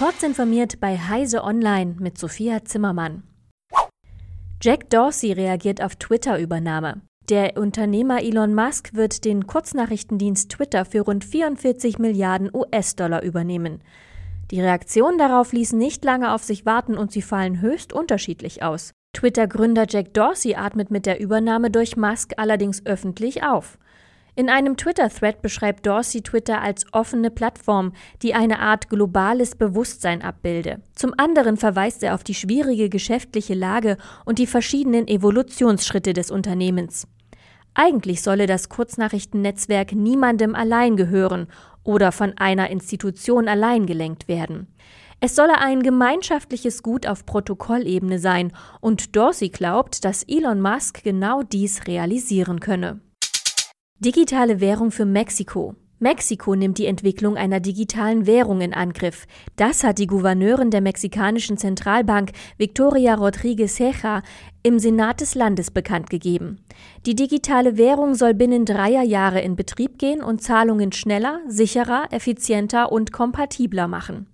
Kurz informiert bei Heise Online mit Sophia Zimmermann. Jack Dorsey reagiert auf Twitter-Übernahme. Der Unternehmer Elon Musk wird den Kurznachrichtendienst Twitter für rund 44 Milliarden US-Dollar übernehmen. Die Reaktionen darauf ließen nicht lange auf sich warten und sie fallen höchst unterschiedlich aus. Twitter-Gründer Jack Dorsey atmet mit der Übernahme durch Musk allerdings öffentlich auf. In einem Twitter-Thread beschreibt Dorsey Twitter als offene Plattform, die eine Art globales Bewusstsein abbilde. Zum anderen verweist er auf die schwierige geschäftliche Lage und die verschiedenen Evolutionsschritte des Unternehmens. Eigentlich solle das Kurznachrichtennetzwerk niemandem allein gehören oder von einer Institution allein gelenkt werden. Es solle ein gemeinschaftliches Gut auf Protokollebene sein, und Dorsey glaubt, dass Elon Musk genau dies realisieren könne. Digitale Währung für Mexiko. Mexiko nimmt die Entwicklung einer digitalen Währung in Angriff. Das hat die Gouverneurin der mexikanischen Zentralbank Victoria Rodriguez Ceja im Senat des Landes bekannt gegeben. Die digitale Währung soll binnen dreier Jahre in Betrieb gehen und Zahlungen schneller, sicherer, effizienter und kompatibler machen.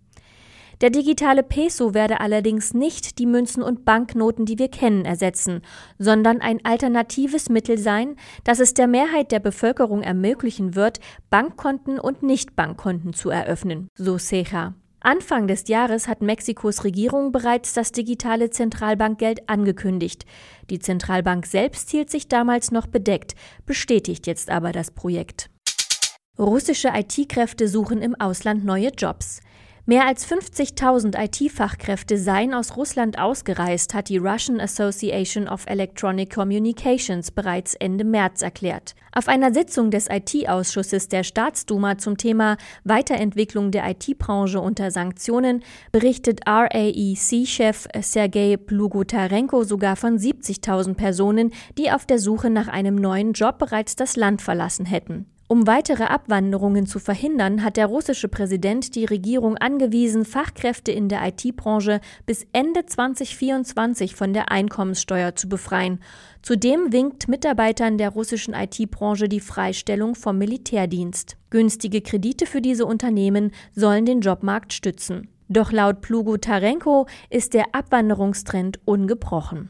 Der digitale Peso werde allerdings nicht die Münzen und Banknoten, die wir kennen, ersetzen, sondern ein alternatives Mittel sein, das es der Mehrheit der Bevölkerung ermöglichen wird, Bankkonten und Nichtbankkonten zu eröffnen, so Ceja. Anfang des Jahres hat Mexikos Regierung bereits das digitale Zentralbankgeld angekündigt. Die Zentralbank selbst hielt sich damals noch bedeckt, bestätigt jetzt aber das Projekt. Russische IT-Kräfte suchen im Ausland neue Jobs. Mehr als 50.000 IT-Fachkräfte seien aus Russland ausgereist, hat die Russian Association of Electronic Communications bereits Ende März erklärt. Auf einer Sitzung des IT-Ausschusses der Staatsduma zum Thema Weiterentwicklung der IT-Branche unter Sanktionen berichtet RAEC-Chef Sergei Plugotarenko sogar von 70.000 Personen, die auf der Suche nach einem neuen Job bereits das Land verlassen hätten. Um weitere Abwanderungen zu verhindern, hat der russische Präsident die Regierung angewiesen, Fachkräfte in der IT-Branche bis Ende 2024 von der Einkommenssteuer zu befreien. Zudem winkt Mitarbeitern der russischen IT-Branche die Freistellung vom Militärdienst. Günstige Kredite für diese Unternehmen sollen den Jobmarkt stützen. Doch laut Plugo Tarenko ist der Abwanderungstrend ungebrochen.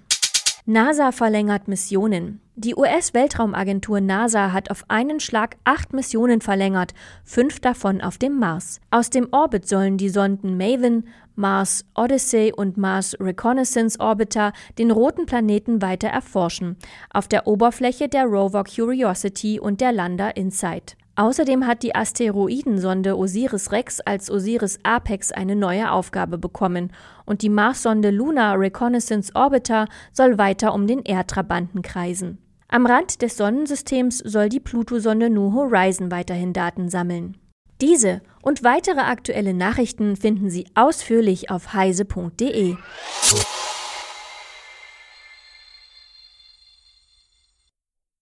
NASA verlängert Missionen. Die US-Weltraumagentur NASA hat auf einen Schlag acht Missionen verlängert, fünf davon auf dem Mars. Aus dem Orbit sollen die Sonden Maven, Mars Odyssey und Mars Reconnaissance Orbiter den roten Planeten weiter erforschen, auf der Oberfläche der Rover Curiosity und der Lander Insight. Außerdem hat die Asteroidensonde Osiris-Rex als Osiris Apex eine neue Aufgabe bekommen und die Marssonde Lunar Reconnaissance Orbiter soll weiter um den Erdtrabanten kreisen. Am Rand des Sonnensystems soll die Pluto-Sonde New Horizon weiterhin Daten sammeln. Diese und weitere aktuelle Nachrichten finden Sie ausführlich auf heise.de.